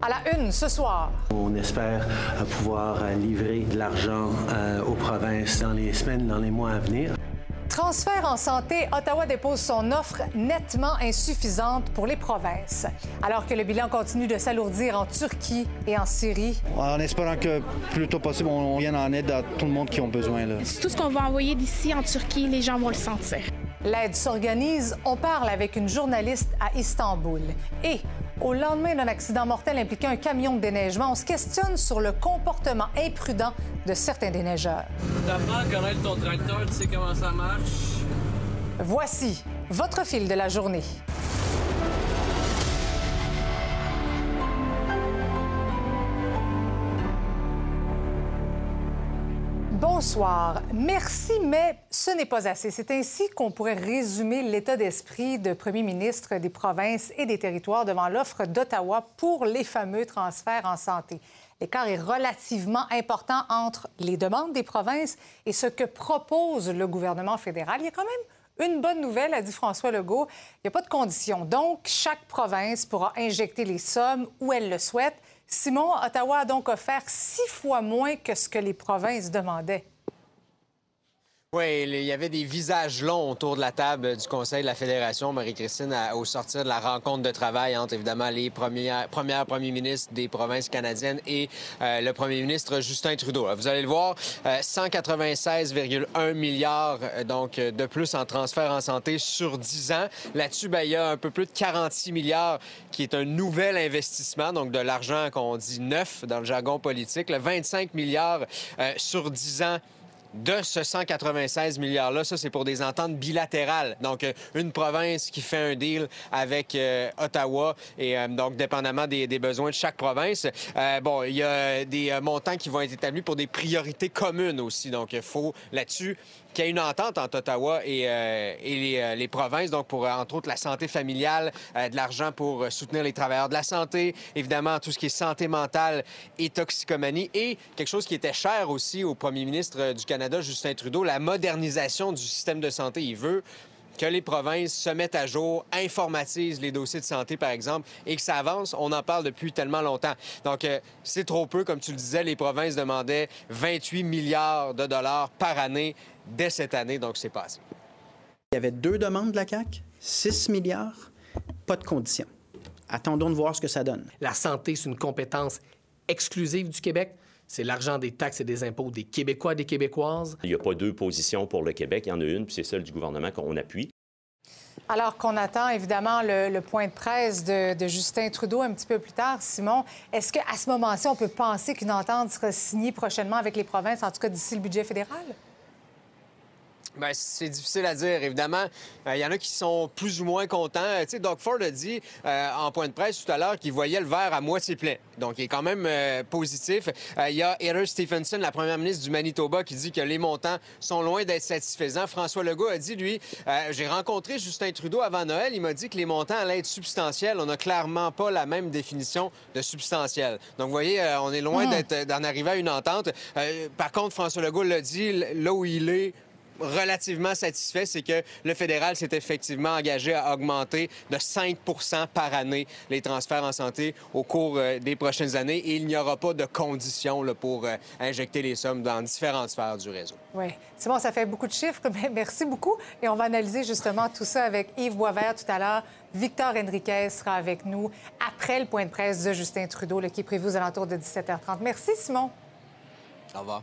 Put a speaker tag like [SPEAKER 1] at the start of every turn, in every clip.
[SPEAKER 1] À la une ce soir.
[SPEAKER 2] On espère pouvoir livrer de l'argent euh, aux provinces dans les semaines, dans les mois à venir.
[SPEAKER 1] Transfert en santé, Ottawa dépose son offre nettement insuffisante pour les provinces. Alors que le bilan continue de s'alourdir en Turquie et en Syrie.
[SPEAKER 3] En espérant que plus tôt possible, on vienne en aide à tout le monde qui ont besoin. Là.
[SPEAKER 4] Tout ce qu'on va envoyer d'ici en Turquie, les gens vont le sentir.
[SPEAKER 1] L'aide s'organise. On parle avec une journaliste à Istanbul. Et au lendemain d'un accident mortel impliquant un camion de déneigement, on se questionne sur le comportement imprudent de certains déneigeurs.
[SPEAKER 5] T'apprends à connaître ton tracteur, tu sais comment ça marche?
[SPEAKER 1] Voici votre fil de la journée. Bonsoir. Merci, mais ce n'est pas assez. C'est ainsi qu'on pourrait résumer l'état d'esprit de premier ministre des provinces et des territoires devant l'offre d'Ottawa pour les fameux transferts en santé. L'écart est relativement important entre les demandes des provinces et ce que propose le gouvernement fédéral. Il y a quand même une bonne nouvelle, a dit François Legault. Il n'y a pas de conditions. Donc, chaque province pourra injecter les sommes où elle le souhaite. Simon, Ottawa a donc offert six fois moins que ce que les provinces demandaient.
[SPEAKER 6] Oui, il y avait des visages longs autour de la table du Conseil de la Fédération, Marie-Christine, au sortir de la rencontre de travail entre évidemment les premières, premières premiers ministres des provinces canadiennes et euh, le premier ministre Justin Trudeau. Vous allez le voir, 196,1 euh, milliards euh, donc de plus en transfert en santé sur 10 ans. Là-dessus, ben, il y a un peu plus de 46 milliards qui est un nouvel investissement, donc de l'argent qu'on dit neuf dans le jargon politique, le 25 milliards sur 10 ans de ce 196 milliards-là, ça, c'est pour des ententes bilatérales. Donc, euh, une province qui fait un deal avec euh, Ottawa et euh, donc, dépendamment des, besoins de chaque province. bon, il y a des montants qui vont être établis pour des priorités communes aussi. Donc, il faut là-dessus qu'il y ait une entente entre Ottawa et, et les, provinces, donc pour, entre autres, la santé familiale, de l'argent pour soutenir les travailleurs de la santé, évidemment, tout ce qui est santé mentale et toxicomanie, et quelque chose qui était cher aussi au premier ministre du Canada, Justin Trudeau, la modernisation du système de santé. Il veut que les provinces se mettent à jour, informatisent les dossiers de santé, par exemple, et que ça avance. On en parle depuis tellement longtemps. Donc, euh, c'est trop peu. Comme tu le disais, les provinces demandaient 28 milliards de dollars par année dès cette année, donc c'est pas assez.
[SPEAKER 7] Il y avait deux demandes de la CAQ, 6 milliards, pas de conditions. Attendons de voir ce que ça donne.
[SPEAKER 8] La santé, c'est une compétence exclusive du Québec. C'est l'argent des taxes et des impôts des Québécois et des Québécoises.
[SPEAKER 9] Il n'y a pas deux positions pour le Québec. Il y en a une, puis c'est celle du gouvernement qu'on appuie.
[SPEAKER 1] Alors qu'on attend évidemment le, point de presse de, de, Justin Trudeau un petit peu plus tard, Simon, est-ce qu'à ce moment-ci, on peut penser qu'une entente sera signée prochainement avec les provinces, en tout cas d'ici le budget fédéral?
[SPEAKER 6] Bien, c'est difficile à dire, évidemment. Il euh, y en a qui sont plus ou moins contents. Euh, tu sais, Doug Ford a dit euh, en point de presse tout à l'heure qu'il voyait le verre à moitié plein. Donc, il est quand même positif. Il y a Heather Stephenson, la première ministre du Manitoba, qui dit que les montants sont loin d'être satisfaisants. François Legault a dit, lui, j'ai rencontré Justin Trudeau avant Noël. Il m'a dit que les montants allaient être substantiels. On n'a clairement pas la même définition de substantiel. Donc, vous voyez, on est loin d'en arriver à une entente. par contre, François Legault l'a dit, là où il est, relativement satisfait, c'est que le fédéral s'est effectivement engagé à augmenter de 5% par année les transferts en santé au cours euh, des prochaines années et il n'y aura pas de conditions pour euh, injecter les sommes dans différentes sphères du réseau.
[SPEAKER 1] Oui. C'est bon, ça fait beaucoup de chiffres. Merci beaucoup. Et on va analyser justement tout ça avec Yves Boisvert tout à l'heure. Victor Henriquez sera avec nous après le point de presse de Justin Trudeau, qui est prévu aux alentours de 17h30. Merci, Simon.
[SPEAKER 6] Au revoir.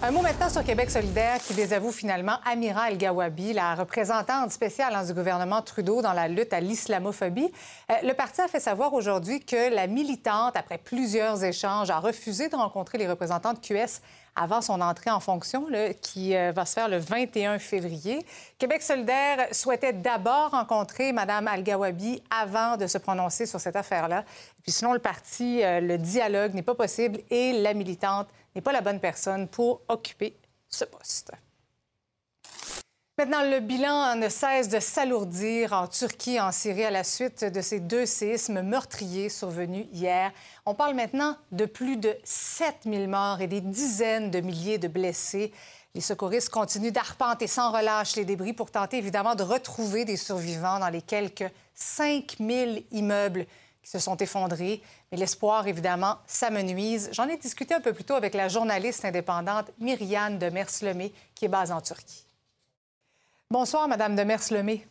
[SPEAKER 1] Un mot maintenant sur Québec solidaire qui désavoue finalement Amira El-Gawabi, la représentante spéciale du gouvernement Trudeau dans la lutte à l'islamophobie. Euh, le parti a fait savoir aujourd'hui que la militante, après plusieurs échanges, a refusé de rencontrer les représentants de QS avant son entrée en fonction, qui euh, va se faire le 21 février. Québec solidaire souhaitait d'abord rencontrer Mme Al-Gawabi avant de se prononcer sur cette affaire-là. Puis selon le parti, euh, le dialogue n'est pas possible et la militante n'est pas la bonne personne pour occuper ce poste. Maintenant, le bilan ne cesse de s'alourdir en Turquie et en Syrie à la suite de ces deux séismes meurtriers survenus hier. On parle maintenant de plus de 7000 morts et des dizaines de milliers de blessés. Les secouristes continuent d'arpenter sans relâche les débris pour tenter évidemment de retrouver des survivants dans les quelques 5000 immeubles qui se sont effondrés. Mais l'espoir, évidemment, s'amenuise. J'en ai discuté un peu plus tôt avec la journaliste indépendante Myriane de Mers-Lemay, qui est basée en Turquie. Bonsoir, Madame de Mers-Lemay.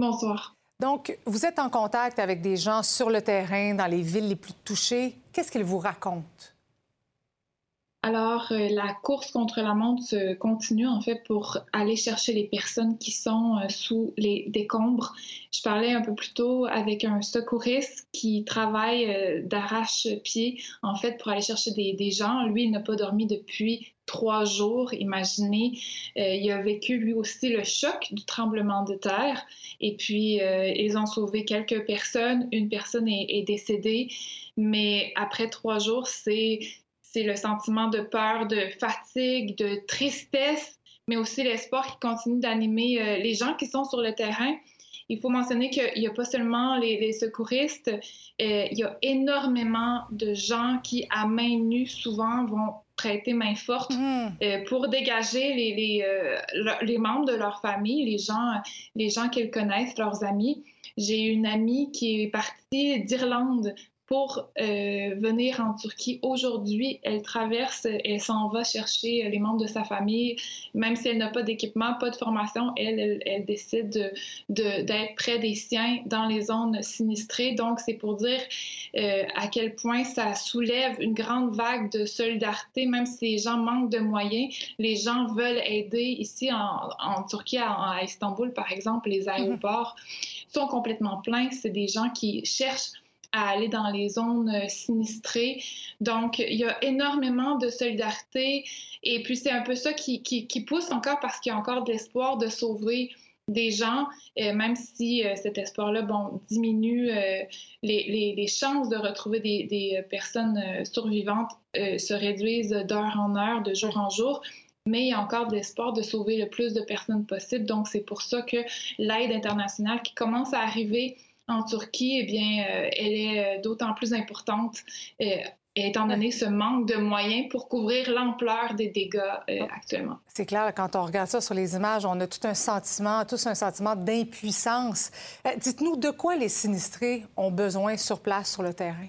[SPEAKER 10] Bonsoir.
[SPEAKER 1] Donc, vous êtes en contact avec des gens sur le terrain, dans les villes les plus touchées. Qu'est-ce qu'ils vous racontent?
[SPEAKER 10] Alors, euh, la course contre la montre se continue en fait pour aller chercher les personnes qui sont euh, sous les décombres. Je parlais un peu plus tôt avec un secouriste qui travaille euh, d'arrache-pied en fait pour aller chercher des, gens. Lui, il n'a pas dormi depuis trois jours. Imaginez, il a vécu lui aussi le choc du tremblement de terre. Et puis, ils ont sauvé quelques personnes. Une personne est décédée. Mais après trois jours, c'est c'est le sentiment de peur, de fatigue, de tristesse, mais aussi l'espoir qui continue d'animer euh, les gens qui sont sur le terrain. Il faut mentionner qu'il n'y a pas seulement les, secouristes, euh, il y a énormément de gens qui, à main nue, souvent vont prêter main forte mmh. euh, pour dégager les, les, les, membres de leur famille, les gens, les gens qu'ils connaissent, leurs amis. J'ai une amie qui est partie d'Irlande pour euh, venir en Turquie. Aujourd'hui, elle traverse, elle s'en va chercher les membres de sa famille, même si elle n'a pas d'équipement, pas de formation, elle, elle, décide d'être de, près des siens dans les zones sinistrées. Donc, c'est pour dire euh, à quel point ça soulève une grande vague de solidarité, même si les gens manquent de moyens, les gens veulent aider. Ici, en, Turquie, à, Istanbul, par exemple, les mhm. aéroports sont complètement pleins. C'est des gens qui cherchent à aller dans les zones euh, sinistrées. Donc, il y a énormément de solidarité et puis c'est un peu ça qui, pousse encore parce qu'il y a encore de l'espoir de sauver des gens, euh, même si euh, cet espoir-là bon, diminue, les, les, chances de retrouver des, des personnes survivantes se réduisent d'heure en heure, de jour en jour mais il y a encore de l'espoir de sauver le plus de personnes possible. Donc, c'est pour ça que l'aide internationale qui commence à arriver en Turquie, eh bien, euh, elle est euh, d'autant plus importante euh, étant donné ce manque de moyens pour couvrir l'ampleur des dégâts actuellement.
[SPEAKER 1] C'est clair, quand on regarde ça sur les images, on a tout un sentiment, tous un sentiment d'impuissance. Dites-nous de quoi les sinistrés ont besoin sur place, sur le terrain?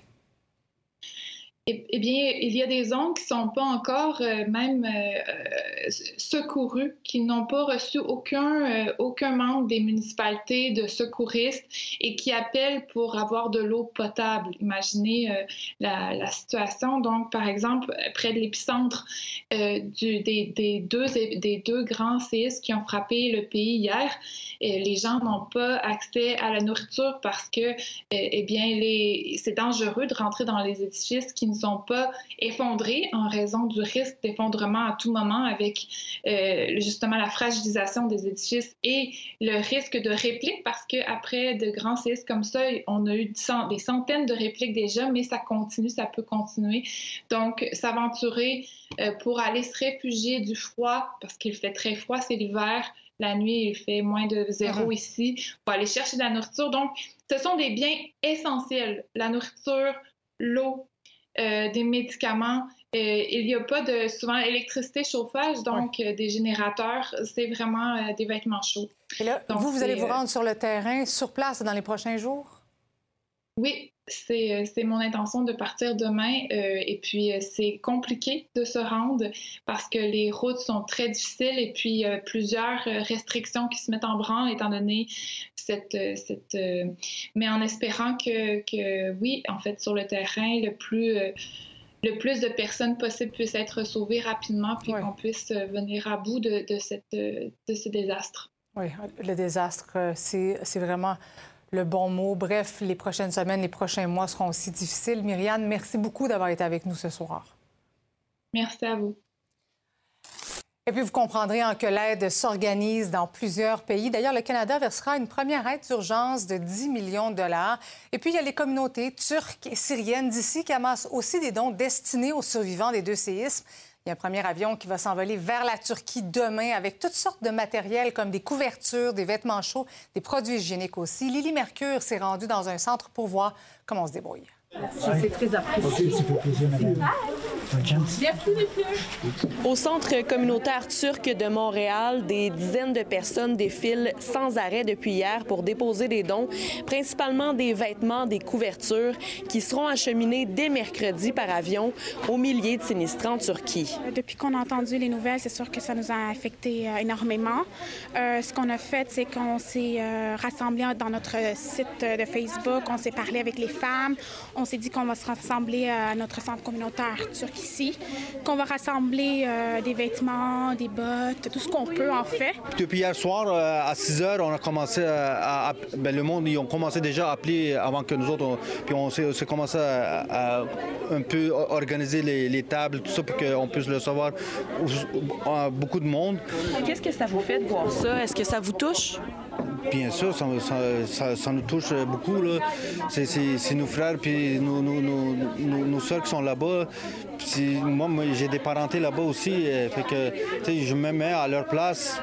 [SPEAKER 10] Eh, eh, bien, il y a des zones qui ne sont pas encore euh, même euh, secourues, qui n'ont pas reçu aucun, euh, aucun membre des municipalités de secouristes et qui appellent pour avoir de l'eau potable. Imaginez la, situation. Donc, par exemple, près de l'épicentre des, deux, des deux grands séismes qui ont frappé le pays hier, les gens n'ont pas accès à la nourriture parce que, eh bien, c'est dangereux de rentrer dans les édifices qui ne sont pas effondrés en raison du risque d'effondrement à tout moment avec euh, justement la fragilisation des édifices et le risque de réplique parce qu'après de grands séismes comme ça, on a eu des centaines de répliques déjà, mais ça continue, ça peut continuer. Donc, s'aventurer euh, pour aller se réfugier du froid parce qu'il fait très froid, c'est l'hiver, la nuit, il fait moins de zéro uh-huh. ici. pour aller chercher de la nourriture. Donc, ce sont des biens essentiels. La nourriture, l'eau, euh, des médicaments. Euh, il n'y a pas de souvent électricité, chauffage, donc euh, des générateurs. C'est vraiment des vêtements chauds.
[SPEAKER 1] Et là, vous, vous allez vous rendre sur le terrain, sur place, dans les prochains jours?
[SPEAKER 10] Oui, c'est mon intention de partir demain. et puis, c'est compliqué de se rendre parce que les routes sont très difficiles et puis plusieurs restrictions qui se mettent en branle étant donné cette. cette mais en espérant que, que, oui, en fait, sur le terrain, le plus le plus de personnes possible puissent être sauvées rapidement, puis qu'on puisse venir à bout de, de, cette, de ce désastre.
[SPEAKER 1] Oui, le désastre, c'est vraiment le bon mot. Bref, les prochaines semaines, les prochains mois seront aussi difficiles. Myriane, merci beaucoup d'avoir été avec nous ce soir.
[SPEAKER 10] Merci à vous.
[SPEAKER 1] Et puis, vous comprendrez que l'aide s'organise dans plusieurs pays. D'ailleurs, le Canada versera une première aide d'urgence de 10 millions de dollars. Et puis, il y a les communautés turques et syriennes d'ici qui amassent aussi des dons destinés aux survivants des deux séismes. Il y a un premier avion qui va s'envoler vers la Turquie demain avec toutes sortes de matériel comme des couvertures, des vêtements chauds, des produits hygiéniques aussi. Lily Mercure s'est rendue dans un centre pour voir comment on se débrouille.
[SPEAKER 11] C'est très apprécié.
[SPEAKER 12] Au centre communautaire turc de Montréal, des dizaines de personnes défilent sans arrêt depuis hier pour déposer des dons, principalement des vêtements, des couvertures, qui seront acheminés dès mercredi par avion aux milliers de sinistrés en Turquie.
[SPEAKER 4] Depuis qu'on a entendu les nouvelles, c'est sûr que ça nous a affecté euh, énormément. Euh, ce qu'on a fait, c'est qu'on s'est euh, dans notre site de Facebook, on s'est parlé avec les femmes, on s'est dit qu'on va se rassembler à notre centre communautaire turc ici, qu'on va rassembler euh, des vêtements, des bottes, tout ce qu'on peut en fait.
[SPEAKER 3] Depuis hier soir, euh, à 6 heures, on a commencé à. à- ben, le monde, ils ont commencé déjà à appeler avant que nous autres. on- puis on s'est commencé à, à un peu organiser les, les tables, tout ça, pour qu'on puisse le savoir. à Beaucoup de monde.
[SPEAKER 12] Qu'est-ce que ça vous fait de voir ça? Est-ce que ça vous touche?
[SPEAKER 3] Bien sûr, ça, ça- ça- ça nous touche beaucoup. là. C'est- nos frères puis nos, nos, nos, nos- nos soeurs qui sont là-bas. Puis Moi, moi, j'ai des parentés là-bas aussi. euh, fait que, tu sais, je me mets à leur place.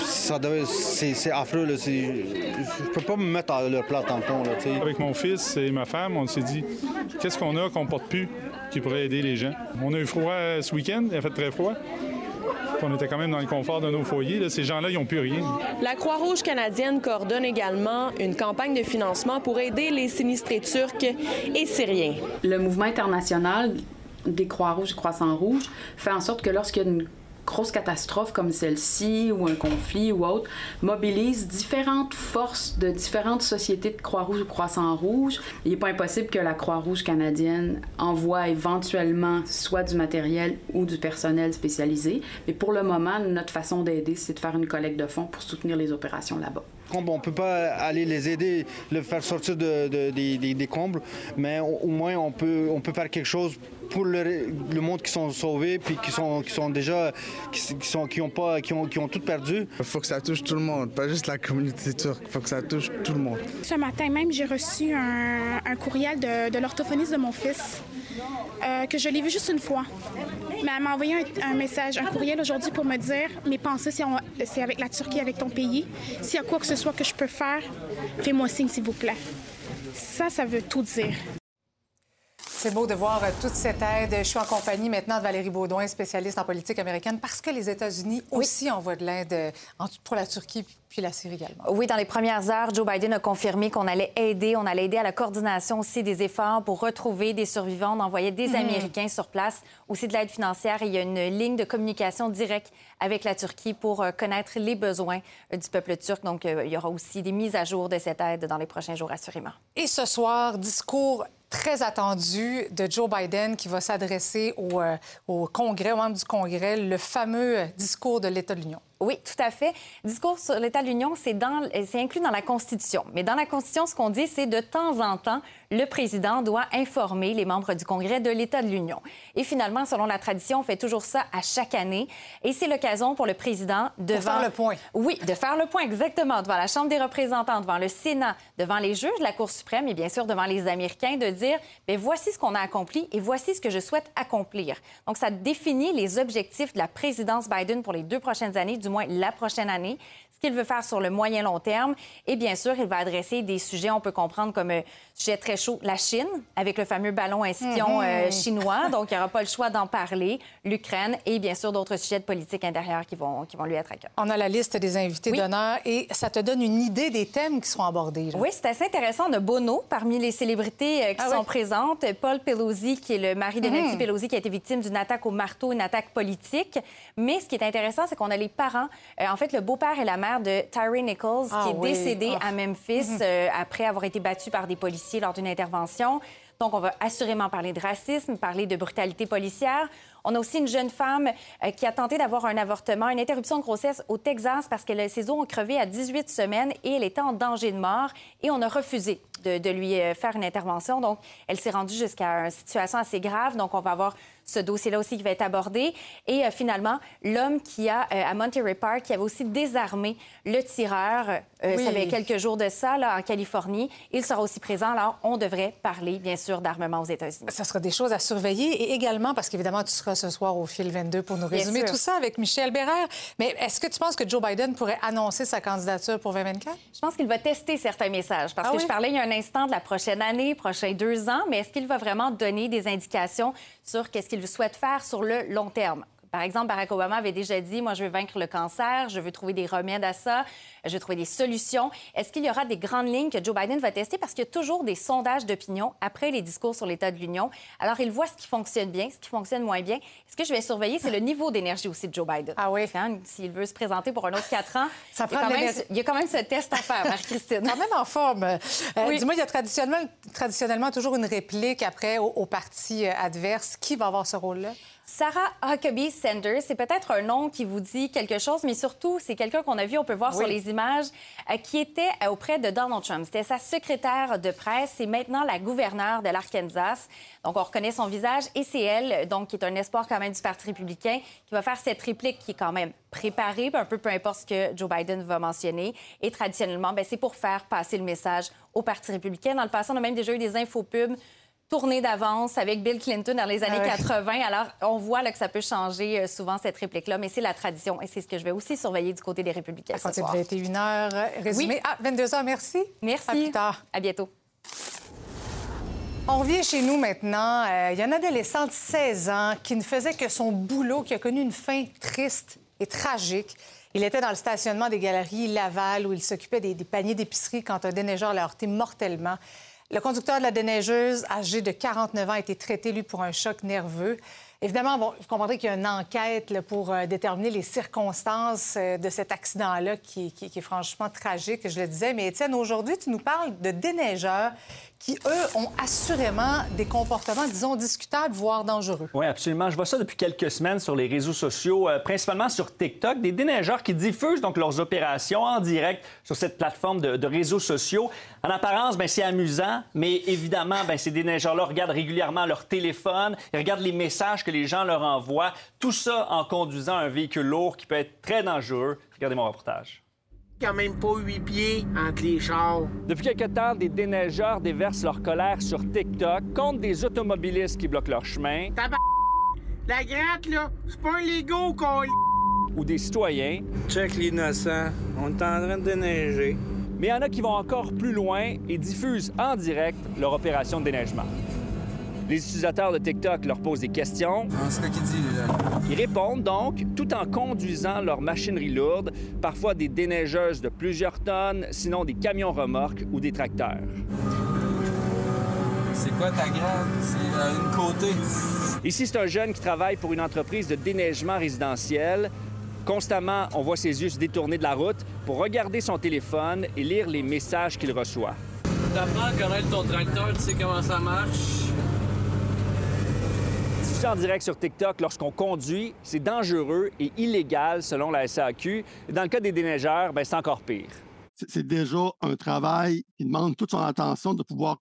[SPEAKER 3] Ça C'est affreux. là. Je peux pas me mettre à leur place dans le fond. Là.
[SPEAKER 13] Avec mon fils et ma femme, on s'est dit qu'est-ce qu'on a qu'on porte plus qui pourrait aider les gens? On a eu froid euh, ce week-end, il a fait très froid. On était quand même dans le confort de nos foyers. là. Ces gens-là, ils n'ont plus rien.
[SPEAKER 12] La Croix-Rouge canadienne coordonne également une campagne de financement pour aider les sinistrés turcs et syriens.
[SPEAKER 11] Le mouvement international des Croix-Rouges et Croissants-Rouges fait en sorte que lorsqu'il y a une grosse catastrophe comme celle-ci ou un conflit ou autre, mobilise différentes forces de différentes sociétés de Croix-Rouge ou Croissant-Rouge. Il n'est pas impossible que la Croix-Rouge canadienne envoie éventuellement soit du matériel ou du personnel spécialisé. Mais pour le moment, notre façon d'aider, c'est de faire une collecte de fonds pour soutenir les opérations là-bas.
[SPEAKER 3] On ne peut pas aller les aider, le faire sortir de- de- des- des- combles, mais au, au moins on peut, on peut faire quelque chose pour le, le monde qui sont sauvés puis qui sont, qui sont déjà qui, qui sont qui ont pas qui ont, qui ont tout perdu.
[SPEAKER 14] Il faut que ça touche tout le monde, pas juste la communauté turque. Il faut que ça touche tout le monde.
[SPEAKER 4] Ce matin même, j'ai reçu un, un courriel de, de l'orthophoniste de mon fils, euh, que je l'ai vu juste une fois. Mais elle m'a envoyé un, un message, un courriel aujourd'hui pour me dire mes pensées, c'est en- c'est avec la Turquie, avec ton pays. S'il y a quoi que ce soit que je peux faire, fais-moi signe, s'il vous plaît. Ça, ça veut tout dire.
[SPEAKER 1] C'est beau de voir euh, toute cette aide. Je suis en compagnie maintenant de Valérie Baudouin, spécialiste en politique américaine, parce que les États-Unis aussi envoient de l'aide euh, pour la Turquie puis la Syrie également.
[SPEAKER 15] Oui, dans les premières heures, Joe Biden a confirmé qu'on allait aider, on allait aider à la coordination aussi des efforts pour retrouver des survivants. On envoyait des
[SPEAKER 1] Mhm.
[SPEAKER 15] Américains sur place, aussi de l'aide financière. Et il y a une ligne de communication directe avec la Turquie pour euh, connaître les besoins du peuple turc. Donc, il y aura aussi des mises à jour de cette aide dans les prochains jours, assurément.
[SPEAKER 1] Et ce soir, discours très attendu de Joe Biden qui va s'adresser au, euh, au Congrès, aux membres du Congrès, le fameux discours de l'État de l'Union.
[SPEAKER 15] Oui, tout à fait. Discours sur l'État de l'Union, c'est inclus dans la Constitution. Mais dans la Constitution, ce qu'on dit, c'est de temps en temps, le président doit informer les membres du Congrès de l'État de l'Union. Et finalement, selon la tradition, on fait toujours ça à chaque année. Et c'est l'occasion pour le président de
[SPEAKER 1] faire le point.
[SPEAKER 15] Oui, de faire le point exactement devant la Chambre des représentants, devant le Sénat, devant les juges de la Cour suprême et bien sûr devant les Américains, de dire, bien, voici ce qu'on a accompli et voici ce que je souhaite accomplir. Donc, ça définit les objectifs de la présidence Biden pour les deux prochaines années, du moins la prochaine année, qu'il veut faire sur le moyen long terme. Et bien sûr, il va adresser des sujets, on peut comprendre comme euh, sujet très chaud, la Chine, avec le fameux ballon espion
[SPEAKER 1] Mhm.
[SPEAKER 15] euh, chinois. Donc, il n'y aura pas le choix d'en parler. L'Ukraine et bien sûr d'autres sujets de politique intérieure qui vont, qui vont lui être à cœur.
[SPEAKER 1] On a la liste des invités d'honneur et ça te donne une idée des thèmes qui seront abordés. là.
[SPEAKER 15] Oui, c'est assez intéressant. On a Bono parmi les célébrités euh, qui
[SPEAKER 1] Ah
[SPEAKER 15] sont
[SPEAKER 1] oui.
[SPEAKER 15] présentes. Paul Pelosi, qui est le mari de Nancy
[SPEAKER 1] Mhm.
[SPEAKER 15] Pelosi, qui a été victime d'une attaque au marteau, une attaque politique. Mais ce qui est intéressant, c'est qu'on a les parents, euh, en fait, le beau-père et la mère de Tyree Nichols,
[SPEAKER 1] Ah
[SPEAKER 15] qui est
[SPEAKER 1] oui.
[SPEAKER 15] décédé
[SPEAKER 1] Ah.
[SPEAKER 15] à Memphis
[SPEAKER 1] Mhm.
[SPEAKER 15] euh, après avoir été battu par des policiers lors d'une intervention. Donc, on va assurément parler de racisme, parler de brutalité policière. On a aussi une jeune femme euh, qui a tenté d'avoir un avortement, une interruption de grossesse au Texas parce que ses os ont crevé à 18 semaines et elle était en danger de mort et on a refusé de, de lui euh, faire une intervention. Donc, elle s'est rendue jusqu'à une situation assez grave. Donc, on va avoir ce dossier-là aussi qui va être abordé. Et euh, finalement, l'homme qui a, euh, à Monterey Park, qui avait aussi désarmé le tireur, euh,
[SPEAKER 1] Oui.
[SPEAKER 15] ça fait quelques jours de ça, là, en Californie, il sera aussi présent. Alors, on devrait parler, bien sûr, d'armement aux États-Unis.
[SPEAKER 1] Ça sera des choses à surveiller et également parce qu'évidemment, tu seras sera ce soir au fil 22 pour nous résumer tout ça avec Michel Bérère. Mais est-ce que tu penses que Joe Biden pourrait annoncer sa candidature pour 2024?
[SPEAKER 15] Je pense qu'il va tester certains messages parce
[SPEAKER 1] Ah
[SPEAKER 15] que
[SPEAKER 1] oui?
[SPEAKER 15] je parlais il y a un instant de la prochaine année, prochains deux ans, mais est-ce qu'il va vraiment donner des indications sur qu'est-ce qu'il souhaite faire sur le long terme? Par exemple, Barack Obama avait déjà dit, moi, je veux vaincre le cancer, je veux trouver des remèdes à ça, je veux trouver des solutions. Est-ce qu'il y aura des grandes lignes que Joe Biden va tester? Parce qu'il y a toujours des sondages d'opinion après les discours sur l'état de l'Union. Alors, il voit ce qui fonctionne bien, ce qui fonctionne moins bien. Ce que je vais surveiller, c'est le niveau d'énergie aussi de Joe Biden.
[SPEAKER 1] Ah oui?
[SPEAKER 15] S'il veut se présenter pour un autre quatre ans,
[SPEAKER 1] Ça
[SPEAKER 15] il, y a
[SPEAKER 1] prend
[SPEAKER 15] quand même,
[SPEAKER 1] l'énergie.
[SPEAKER 15] il y a quand même ce test à faire, Marie-Christine.
[SPEAKER 1] Quand même en forme. Euh,
[SPEAKER 15] Oui.
[SPEAKER 1] Dis-moi, il y a traditionnellement, traditionnellement toujours une réplique après au, au parti euh, adverse. Qui va avoir ce rôle-là?
[SPEAKER 15] Sarah Huckabee Sanders, c'est peut-être un nom qui vous dit quelque chose, mais surtout, c'est quelqu'un qu'on a vu, on peut voir
[SPEAKER 1] Oui.
[SPEAKER 15] sur les images, euh, qui était euh, auprès de Donald Trump. C'était sa secrétaire de presse. C'est maintenant la gouverneure de l'Arkansas. Donc, on reconnaît son visage. Et c'est elle, donc, qui est un espoir quand même du Parti républicain, qui va faire cette réplique qui est quand même préparée, un peu peu importe ce que Joe Biden va mentionner. Et traditionnellement, ben, c'est pour faire passer le message au Parti républicain. Dans le passé, on a même déjà eu des infopubs tournée d'avance avec Bill Clinton dans les années
[SPEAKER 1] Ah ouais.
[SPEAKER 15] 80. Alors, on voit là, que ça peut changer euh, souvent, cette réplique-là, mais c'est la tradition et c'est ce que je vais aussi surveiller du côté des républicains
[SPEAKER 1] À
[SPEAKER 15] ce
[SPEAKER 1] compter de
[SPEAKER 15] soir.
[SPEAKER 1] 21h. euh, Résumé.
[SPEAKER 15] Oui.
[SPEAKER 1] Ah, 22h, merci.
[SPEAKER 15] Merci.
[SPEAKER 1] À plus tard.
[SPEAKER 15] À bientôt.
[SPEAKER 1] On revient chez nous maintenant. Euh, Il y a un adolescent de 16 ans qui ne faisait que son boulot, qui a connu une fin triste et tragique. Il était dans le stationnement des galeries Laval où il s'occupait des, des paniers d'épicerie quand un déneigeur l'a heurté mortellement. Le conducteur de la déneigeuse, âgé de 49 ans, a été traité, lui, pour un choc nerveux. Évidemment, vous comprendrez qu'il y a une enquête pour euh, déterminer les circonstances euh, de cet accident-là qui est franchement tragique, je le disais. Mais Étienne, aujourd'hui, tu nous parles de déneigeurs qui, eux, ont assurément des comportements, disons, discutables, voire dangereux.
[SPEAKER 16] Oui, absolument. Je vois ça depuis quelques semaines sur les réseaux sociaux, euh, principalement sur TikTok, des déneigeurs qui diffusent donc leurs opérations en direct sur cette plateforme de, réseaux sociaux. En apparence, ben, c'est amusant, mais évidemment, ben, ces déneigeurs-là regardent régulièrement leur téléphone, ils regardent les messages que les gens leur envoient, tout ça en conduisant un véhicule lourd qui peut être très dangereux. Regardez mon reportage.
[SPEAKER 17] Quand même pas huit pieds entre les chars.
[SPEAKER 16] Depuis quelque temps, des déneigeurs déversent leur colère sur TikTok contre des automobilistes qui bloquent leur chemin
[SPEAKER 17] Tabar... La gratte, là, c'est pas un Lego qu'on
[SPEAKER 16] ou des citoyens.
[SPEAKER 18] Check l'innocent. On est en train de déneiger.
[SPEAKER 16] Mais il y en a qui vont encore plus loin et diffusent en direct leur opération de déneigement. Les utilisateurs de TikTok leur posent des questions.
[SPEAKER 19] c'est quoi qu'il dit, là?
[SPEAKER 16] Ils répondent donc tout en conduisant leur machinerie lourde, parfois des déneigeuses de plusieurs tonnes, sinon des camions remorques ou des tracteurs.
[SPEAKER 19] C'est quoi ta grade? C'est euh, une côté.
[SPEAKER 16] Ici, c'est un jeune qui travaille pour une entreprise de déneigement résidentiel. Constamment, on voit ses yeux se détourner de la route pour regarder son téléphone et lire les messages qu'il reçoit.
[SPEAKER 5] T'apprends à connaître ton tracteur, tu sais comment ça marche?
[SPEAKER 16] En direct sur TikTok lorsqu'on conduit, c'est dangereux et illégal selon la SAQ. Dans le cas des déneigeurs, ben, c'est encore pire.
[SPEAKER 20] c'est déjà un travail qui demande toute son attention de pouvoir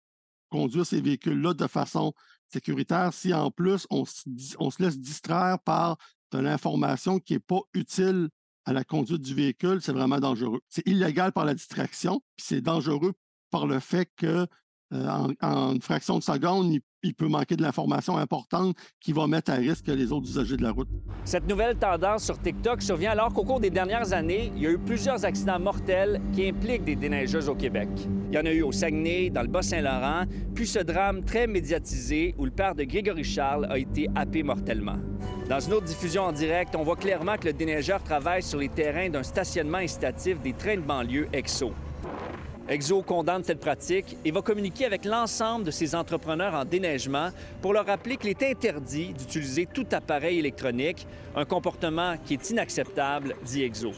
[SPEAKER 20] conduire ces véhicules-là de façon sécuritaire. Si en plus on se, on se laisse distraire par de l'information qui n'est pas utile à la conduite du véhicule, c'est vraiment dangereux. C'est illégal par la distraction, puis c'est dangereux par le fait que en, une fraction de seconde, il, il peut manquer de l'information importante qui va mettre à risque les autres usagers de la route.
[SPEAKER 16] Cette nouvelle tendance sur TikTok survient alors qu'au cours des dernières années, il y a eu plusieurs accidents mortels qui impliquent des déneigeuses au Québec. Il y en a eu au Saguenay, dans le Bas-Saint-Laurent, puis ce drame très médiatisé où le père de Grégory Charles a été happé mortellement. Dans une autre diffusion en direct, on voit clairement que le déneigeur travaille sur les terrains d'un stationnement incitatif des trains de banlieue EXO. EXO condamne cette pratique et va communiquer avec l'ensemble de ses entrepreneurs en déneigement pour leur rappeler qu'il est interdit d'utiliser tout appareil électronique, un comportement qui est inacceptable, dit EXO.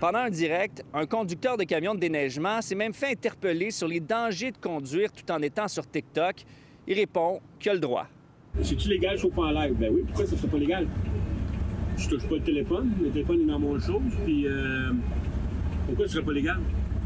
[SPEAKER 16] Pendant un direct, un conducteur de camion de déneigement s'est même fait interpeller sur les dangers de conduire tout en étant sur TikTok. Il répond qu'il a le droit.
[SPEAKER 21] C'est-tu légal, chauffe en live? Ben oui, pourquoi ça serait pas légal? Je touche pas le téléphone, le téléphone est dans mon chose, puis euh, pourquoi ce serait pas légal?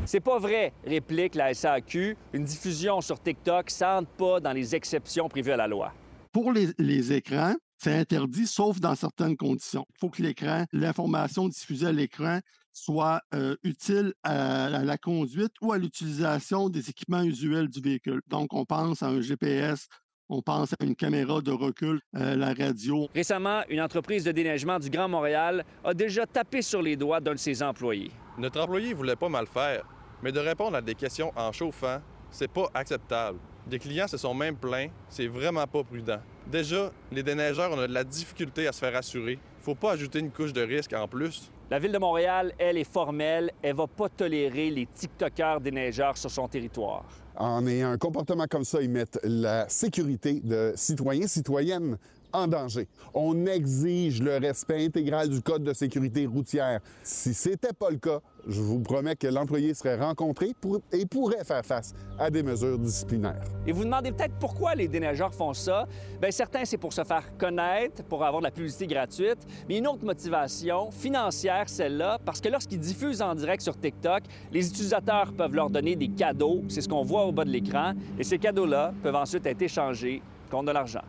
[SPEAKER 16] C'est pas vrai, réplique la SAQ. Une diffusion sur TikTok, ça entre pas dans les exceptions prévues à la loi.
[SPEAKER 20] Pour les, les écrans, c'est interdit, sauf dans certaines conditions. Il faut que l'écran, l'information diffusée à l'écran soit euh, utile à, à la conduite ou à l'utilisation des équipements usuels du véhicule. Donc, on pense à un GPS On pense à une caméra de recul, euh, la radio.
[SPEAKER 16] Récemment, une entreprise de déneigement du Grand Montréal a déjà tapé sur les doigts d'un de ses employés.
[SPEAKER 22] Notre employé voulait pas mal faire, mais de répondre à des questions en chauffant, c'est pas acceptable. Des clients se sont même plaints, c'est vraiment pas prudent. Déjà, les déneigeurs ont de la difficulté à se faire assurer. Faut pas ajouter une couche de risque en plus.
[SPEAKER 16] La Ville de Montréal, elle, est formelle. Elle va pas tolérer les TikTokers déneigeurs sur son territoire.
[SPEAKER 23] En ayant un comportement comme ça, ils mettent la sécurité de citoyens, citoyennes en danger. On exige le respect intégral du Code de sécurité routière. Si c'était pas le cas, je vous promets que l'employé serait rencontré et pourrait faire face à des mesures disciplinaires.
[SPEAKER 16] Et vous vous demandez peut-être pourquoi les déneigeurs font ça. Bien, certains, c'est pour se faire connaître, pour avoir de la publicité gratuite. Mais une autre motivation, financière, celle-là, parce que lorsqu'ils diffusent en direct sur TikTok, les utilisateurs peuvent leur donner des cadeaux. C'est ce qu'on voit au bas de l'écran. Et ces cadeaux-là peuvent ensuite être échangés contre de l'argent.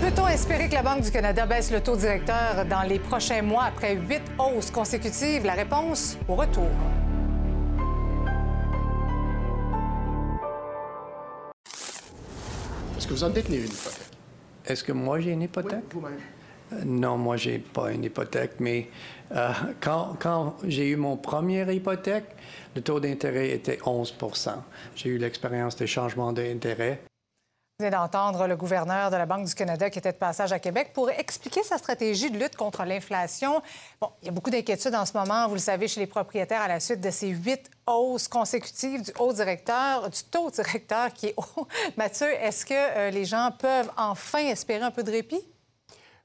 [SPEAKER 1] Peut-on espérer que la Banque du Canada baisse le taux directeur dans les prochains mois après huit hausses consécutives? La réponse au retour.
[SPEAKER 24] Est-ce que vous en détenez une hypothèque?
[SPEAKER 25] Est-ce que moi j'ai une hypothèque? Euh, Non, moi j'ai pas une hypothèque, mais euh, quand, quand j'ai eu mon première hypothèque, le taux d'intérêt était 11% J'ai eu l'expérience des changements d'intérêt.
[SPEAKER 1] Venez d'entendre le gouverneur de la Banque du Canada qui était de passage à Québec pour expliquer sa stratégie de lutte contre l'inflation. Bon, il y a beaucoup d'inquiétudes en ce moment, vous le savez, chez les propriétaires à la suite de ces huit hausses consécutives du haut directeur, du taux directeur qui est haut. Mathieu, est-ce que euh, les gens peuvent enfin espérer un peu de répit?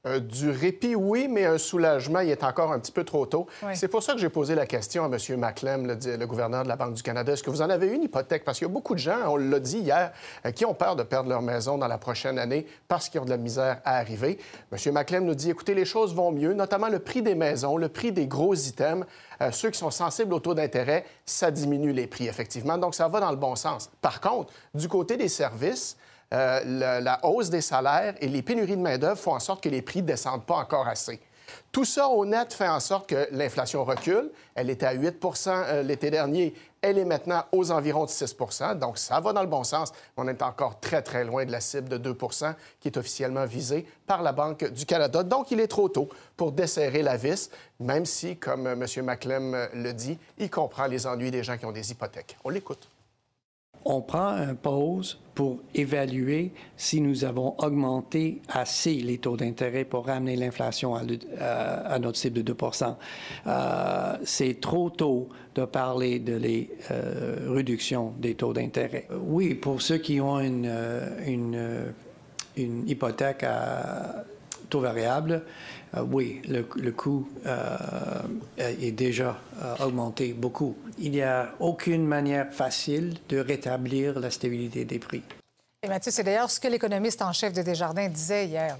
[SPEAKER 24] Euh, du répit, oui, mais un soulagement, il est encore un petit peu trop tôt.
[SPEAKER 1] Oui.
[SPEAKER 24] C'est pour ça que j'ai posé la question à M. Maclem, le, le gouverneur de la Banque du Canada. Est-ce que vous en avez une hypothèque? Parce qu'il y a beaucoup de gens, on l'a dit hier, euh, qui ont peur de perdre leur maison dans la prochaine année parce qu'ils ont de la misère à arriver. M. Maclem nous dit, écoutez, les choses vont mieux, notamment le prix des maisons, le prix des gros items. Euh, ceux qui sont sensibles au taux d'intérêt, ça diminue les prix, effectivement. Donc, ça va dans le bon sens. Par contre, du côté des services, euh, la, hausse des salaires et les pénuries de main-d'œuvre font en sorte que les prix ne descendent pas encore assez. Tout ça, au fait en sorte que l'inflation recule. Elle était à 8 euh, l'été dernier. Elle est maintenant aux environs de 6 Donc, ça va dans le bon sens. On est encore très, très loin de la cible de 2 qui est officiellement visée par la Banque du Canada. Donc, il est trop tôt pour desserrer la vis, même si, comme euh, M. Maclem le dit, il comprend les ennuis des gens qui ont des hypothèques. On l'écoute.
[SPEAKER 25] On prend une pause pour évaluer si nous avons augmenté assez les taux d'intérêt pour ramener l'inflation à, notre cible de 2% Euh, C'est trop tôt de parler de les euh, réductions des taux d'intérêt. Oui, pour ceux qui ont une, euh, euh, une hypothèque à taux variable, euh, oui, le, coût euh, est déjà euh, augmenté beaucoup. Il n'y a aucune manière facile de rétablir la stabilité des prix.
[SPEAKER 1] Et Mathieu, c'est d'ailleurs ce que l'économiste en chef de Desjardins disait hier.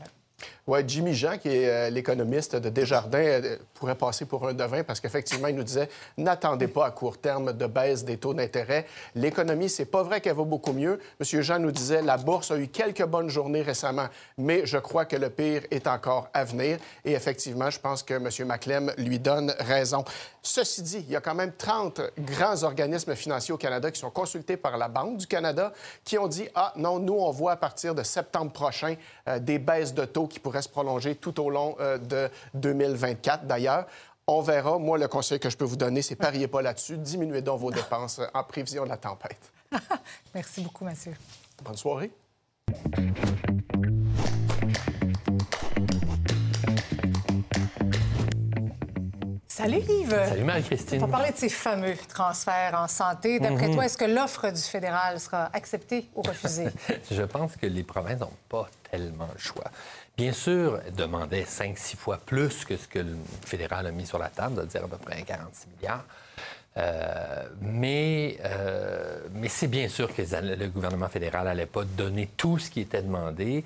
[SPEAKER 24] Oui, Jimmy Jean, qui est euh, l'économiste de Desjardins, euh, pourrait passer pour un devin parce qu'effectivement, il nous disait n'attendez pas à court terme de baisse des taux d'intérêt. L'économie, c'est pas vrai qu'elle va beaucoup mieux. Monsieur Jean nous disait la bourse a eu quelques bonnes journées récemment, mais je crois que le pire est encore à venir. Et effectivement, je pense que M. Maclem lui donne raison. Ceci dit, il y a quand même 30 grands organismes financiers au Canada qui sont consultés par la Banque du Canada qui ont dit Ah non, nous, on voit à partir de septembre prochain euh, des baisses de taux qui pourraient se prolonger tout au long euh, de 2024. D'ailleurs, on verra. Moi, le conseil que je peux vous donner, c'est pariez pas là-dessus. Diminuez donc vos dépenses euh, en prévision de la tempête.
[SPEAKER 1] Merci beaucoup, Mathieu.
[SPEAKER 24] Bonne soirée.
[SPEAKER 1] Salut Yves.
[SPEAKER 26] Salut Marie-Christine.
[SPEAKER 1] On va parler de ces fameux transferts en santé. D'après
[SPEAKER 26] Mhm.
[SPEAKER 1] toi, est-ce que l'offre du fédéral sera acceptée ou refusée?
[SPEAKER 26] Je pense que les provinces n'ont pas tellement le choix. Bien sûr, elles demandaient 5-6 fois plus que ce que le fédéral a mis sur la table, de dire à peu près 46 milliards. Euh, mais euh, mais c'est bien sûr que le gouvernement fédéral n'allait pas donner tout ce qui était demandé.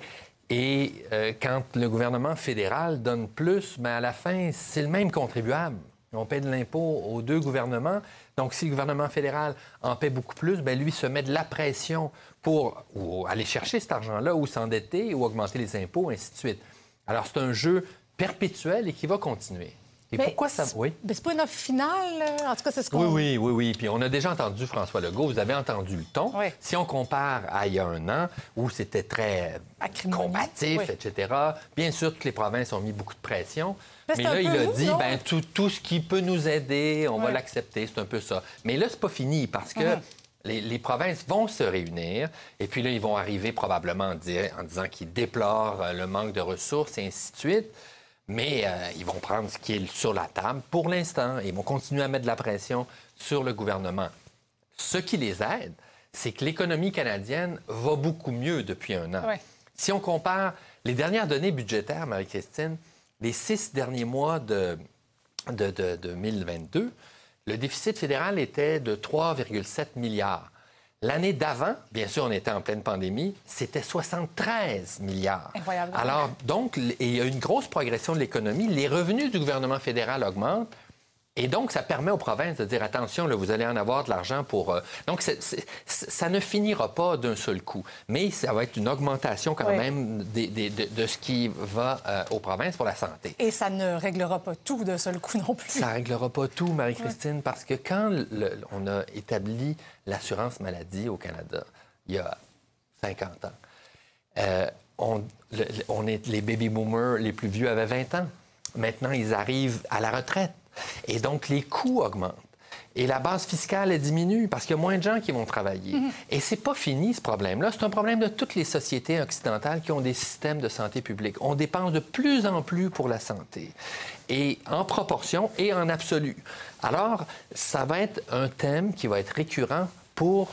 [SPEAKER 26] Et euh, quand le gouvernement fédéral donne plus, mais à la fin, c'est le même contribuable. On paie de l'impôt aux deux gouvernements. Donc, si le gouvernement fédéral en paie beaucoup plus, ben lui se met de la pression pour ou aller chercher cet argent-là ou s'endetter ou augmenter les impôts, ainsi de suite. Alors, c'est un jeu perpétuel et qui va continuer. Et
[SPEAKER 1] Mais
[SPEAKER 26] pourquoi ça... Oui?
[SPEAKER 1] Mais c'est pas une offre finale, euh, en tout cas, c'est ce qu'on...
[SPEAKER 26] Oui, oui, oui, oui. Puis on a déjà entendu François Legault, vous avez entendu le ton.
[SPEAKER 1] Oui.
[SPEAKER 26] Si on compare à il y a un an, où c'était très combatif,
[SPEAKER 1] oui.
[SPEAKER 26] etc., bien sûr que les provinces ont mis beaucoup de pression.
[SPEAKER 1] Mais
[SPEAKER 26] là, il a dit,
[SPEAKER 1] non?
[SPEAKER 26] ben tout, tout ce qui peut nous aider, on va l'accepter. C'est un peu ça. Mais là, c'est pas fini parce que
[SPEAKER 1] Mhm.
[SPEAKER 26] les, les provinces vont se réunir et puis là, ils vont arriver probablement en, en disant qu'ils déplorent euh, le manque de ressources et ainsi de suite. Mais euh, ils vont prendre ce qui est sur la table pour l'instant. Ils vont continuer à mettre de la pression sur le gouvernement. Ce qui les aide, c'est que l'économie canadienne va beaucoup mieux depuis un an.
[SPEAKER 1] Ouais.
[SPEAKER 26] Si on compare les dernières données budgétaires, Marie-Christine, les six derniers mois de, de, de- de 2022, le déficit fédéral était de 3,7 milliards. L'année d'avant, bien sûr, on était en pleine pandémie, c'était 73 milliards.
[SPEAKER 1] Incroyable.
[SPEAKER 26] Alors, donc, il y a une grosse progression de l'économie. Les revenus du gouvernement fédéral augmentent. Et donc, ça permet aux provinces de dire attention, là, vous allez en avoir de l'argent pour. euh, Donc, ça ne finira pas d'un seul coup. Mais ça va être une augmentation quand
[SPEAKER 1] Oui.
[SPEAKER 26] même des- des- de, de ce qui va euh, aux provinces pour la santé.
[SPEAKER 1] Et ça ne réglera pas tout d'un seul coup non plus.
[SPEAKER 26] Ça ne réglera pas tout, Marie-Christine, parce que quand le- on a établi l'assurance maladie au Canada, il y a 50 ans, euh, on, le- le- on est, les baby boomers les plus vieux avaient 20 ans. Maintenant, ils arrivent à la retraite. Et donc, les coûts augmentent. Et la base fiscale elle diminue parce qu'il y a moins de gens qui vont travailler. Et c'est pas fini ce problème-là. C'est un problème de toutes les sociétés occidentales qui ont des systèmes de santé publique. On dépense de plus en plus pour la santé, et en proportion et en absolu. Alors, ça va être un thème qui va être récurrent pour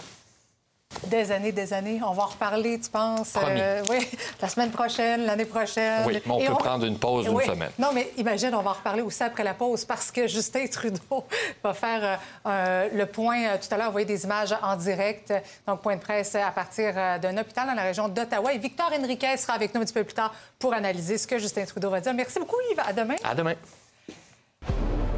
[SPEAKER 1] Des années, des années. On va en reparler, tu penses?
[SPEAKER 26] Promis.
[SPEAKER 1] oui, la semaine prochaine, l'année prochaine.
[SPEAKER 26] Oui, mais on
[SPEAKER 1] Et
[SPEAKER 26] peut prendre une pause
[SPEAKER 1] Oui.
[SPEAKER 26] semaine.
[SPEAKER 1] Non, mais imagine, on va en reparler aussi après la pause parce que Justin Trudeau va faire euh, euh, le point euh, tout à l'heure, envoyer des images en direct. Donc, point de presse à partir euh, d'un hôpital dans la région d'Ottawa. Et Victor Henriquez sera avec nous un petit peu plus tard pour analyser ce que Justin Trudeau va dire. Merci beaucoup, Yves. À demain.
[SPEAKER 26] À demain.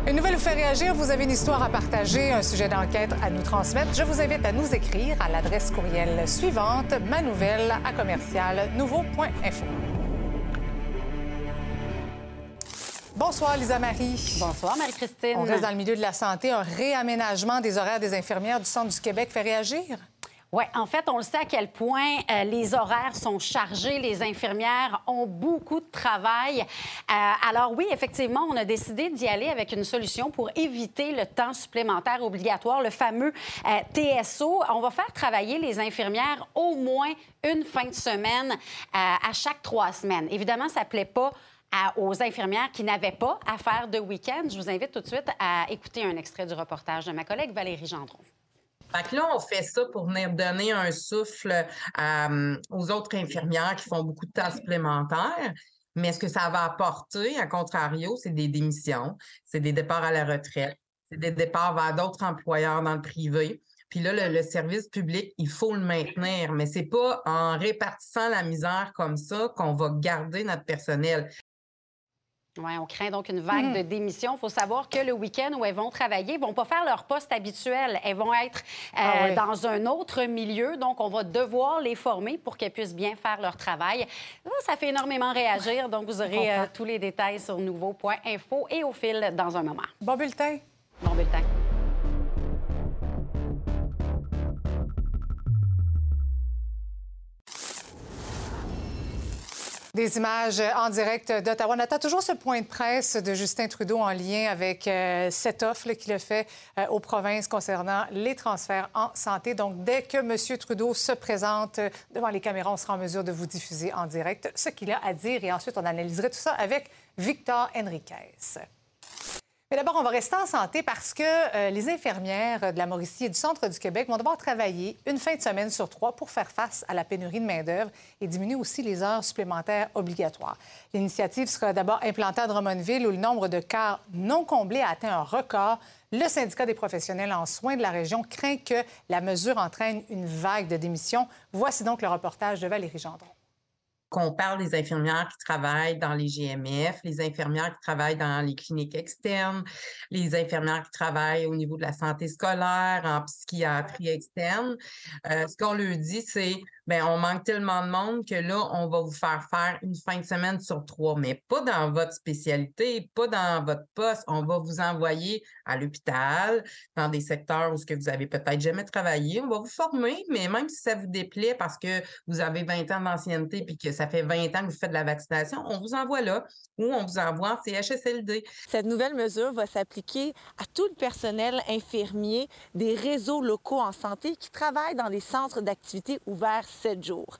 [SPEAKER 1] Une nouvelle vous fait réagir. Vous avez une histoire à partager, un sujet d'enquête à nous transmettre. Je vous invite à nous écrire à l'adresse courriel suivante, ma nouvelle à commercial nouveau.info. Bonsoir, Lisa Marie.
[SPEAKER 27] Bonsoir, Marie-Christine.
[SPEAKER 1] On reste dans le milieu de la santé. Un réaménagement des horaires des infirmières du Centre du Québec fait réagir?
[SPEAKER 27] Oui, en fait, on le sait à quel point euh, les horaires sont chargés, les infirmières ont beaucoup de travail. Euh, alors oui, effectivement, on a décidé d'y aller avec une solution pour éviter le temps supplémentaire obligatoire, le fameux euh, TSO. On va faire travailler les infirmières au moins une fin de semaine à chaque trois semaines. Évidemment, ça ne plaît pas aux infirmières qui n'avaient pas à faire de week-end. Je vous invite tout de suite à écouter un extrait du reportage de ma collègue Valérie Gendron.
[SPEAKER 28] Fait là, on fait ça pour venir donner un souffle euh, aux autres infirmières qui font beaucoup de temps supplémentaire. Mais ce que ça va apporter, à contrario, c'est des démissions, c'est des départs à la retraite, c'est des départs vers d'autres employeurs dans le privé. Puis là, le, le service public, il faut le maintenir, mais c'est pas en répartissant la misère comme ça qu'on va garder notre personnel.
[SPEAKER 27] Oui, on craint donc une vague de démissions. Il faut savoir que le week-end où elles vont travailler, elles ne vont pas faire leur poste habituel. Elles vont être euh,
[SPEAKER 1] Ah oui.
[SPEAKER 27] dans un autre milieu. Donc, on va devoir les former pour qu'elles puissent bien faire leur travail. Ça, ça fait énormément réagir. Donc, vous aurez euh, tous les détails sur nouveau.info et au fil dans un moment.
[SPEAKER 1] Bon bulletin.
[SPEAKER 27] Bon bulletin.
[SPEAKER 1] Des images en direct d'Ottawa. On attend toujours ce point de presse de Justin Trudeau en lien avec euh, cette offre qu'il a fait euh, aux provinces concernant les transferts en santé. Donc, dès que M. Trudeau se présente euh, devant les caméras, on sera en mesure de vous diffuser en direct ce qu'il a à dire et ensuite on analyserait tout ça avec Victor Henriquez. Mais d'abord, on va rester en santé parce que euh, les infirmières de la Mauricie et du centre du Québec vont devoir travailler une fin de semaine sur trois pour faire face à la pénurie de main-d'œuvre et diminuer aussi les heures supplémentaires obligatoires. L'initiative sera d'abord implantée à Drummondville où le nombre de cas non comblés a atteint un record. Le syndicat des professionnels en soins de la région craint que la mesure entraîne une vague de démissions. Voici donc le reportage de Valérie Gendron.
[SPEAKER 28] Qu'on parle des infirmières qui travaillent dans les GMF, les infirmières qui travaillent dans les cliniques externes, les infirmières qui travaillent au niveau de la santé scolaire, en psychiatrie externe. Euh, ce qu'on leur dit, c'est ben on manque tellement de monde que là, on va vous faire faire une fin de semaine sur trois, mais pas dans votre spécialité, pas dans votre poste. On va vous envoyer à l'hôpital, dans des secteurs où ce que vous avez peut-être jamais travaillé. On va vous former, mais même si ça vous déplaît parce que vous avez 20 ans d'ancienneté puis que ça fait 20 ans que vous faites de la vaccination, on vous envoie là ou on vous envoie en CHSLD.
[SPEAKER 29] Cette nouvelle mesure va s'appliquer à tout le personnel infirmier des réseaux locaux en santé qui travaillent dans des centres d'activité ouverts 7 jours.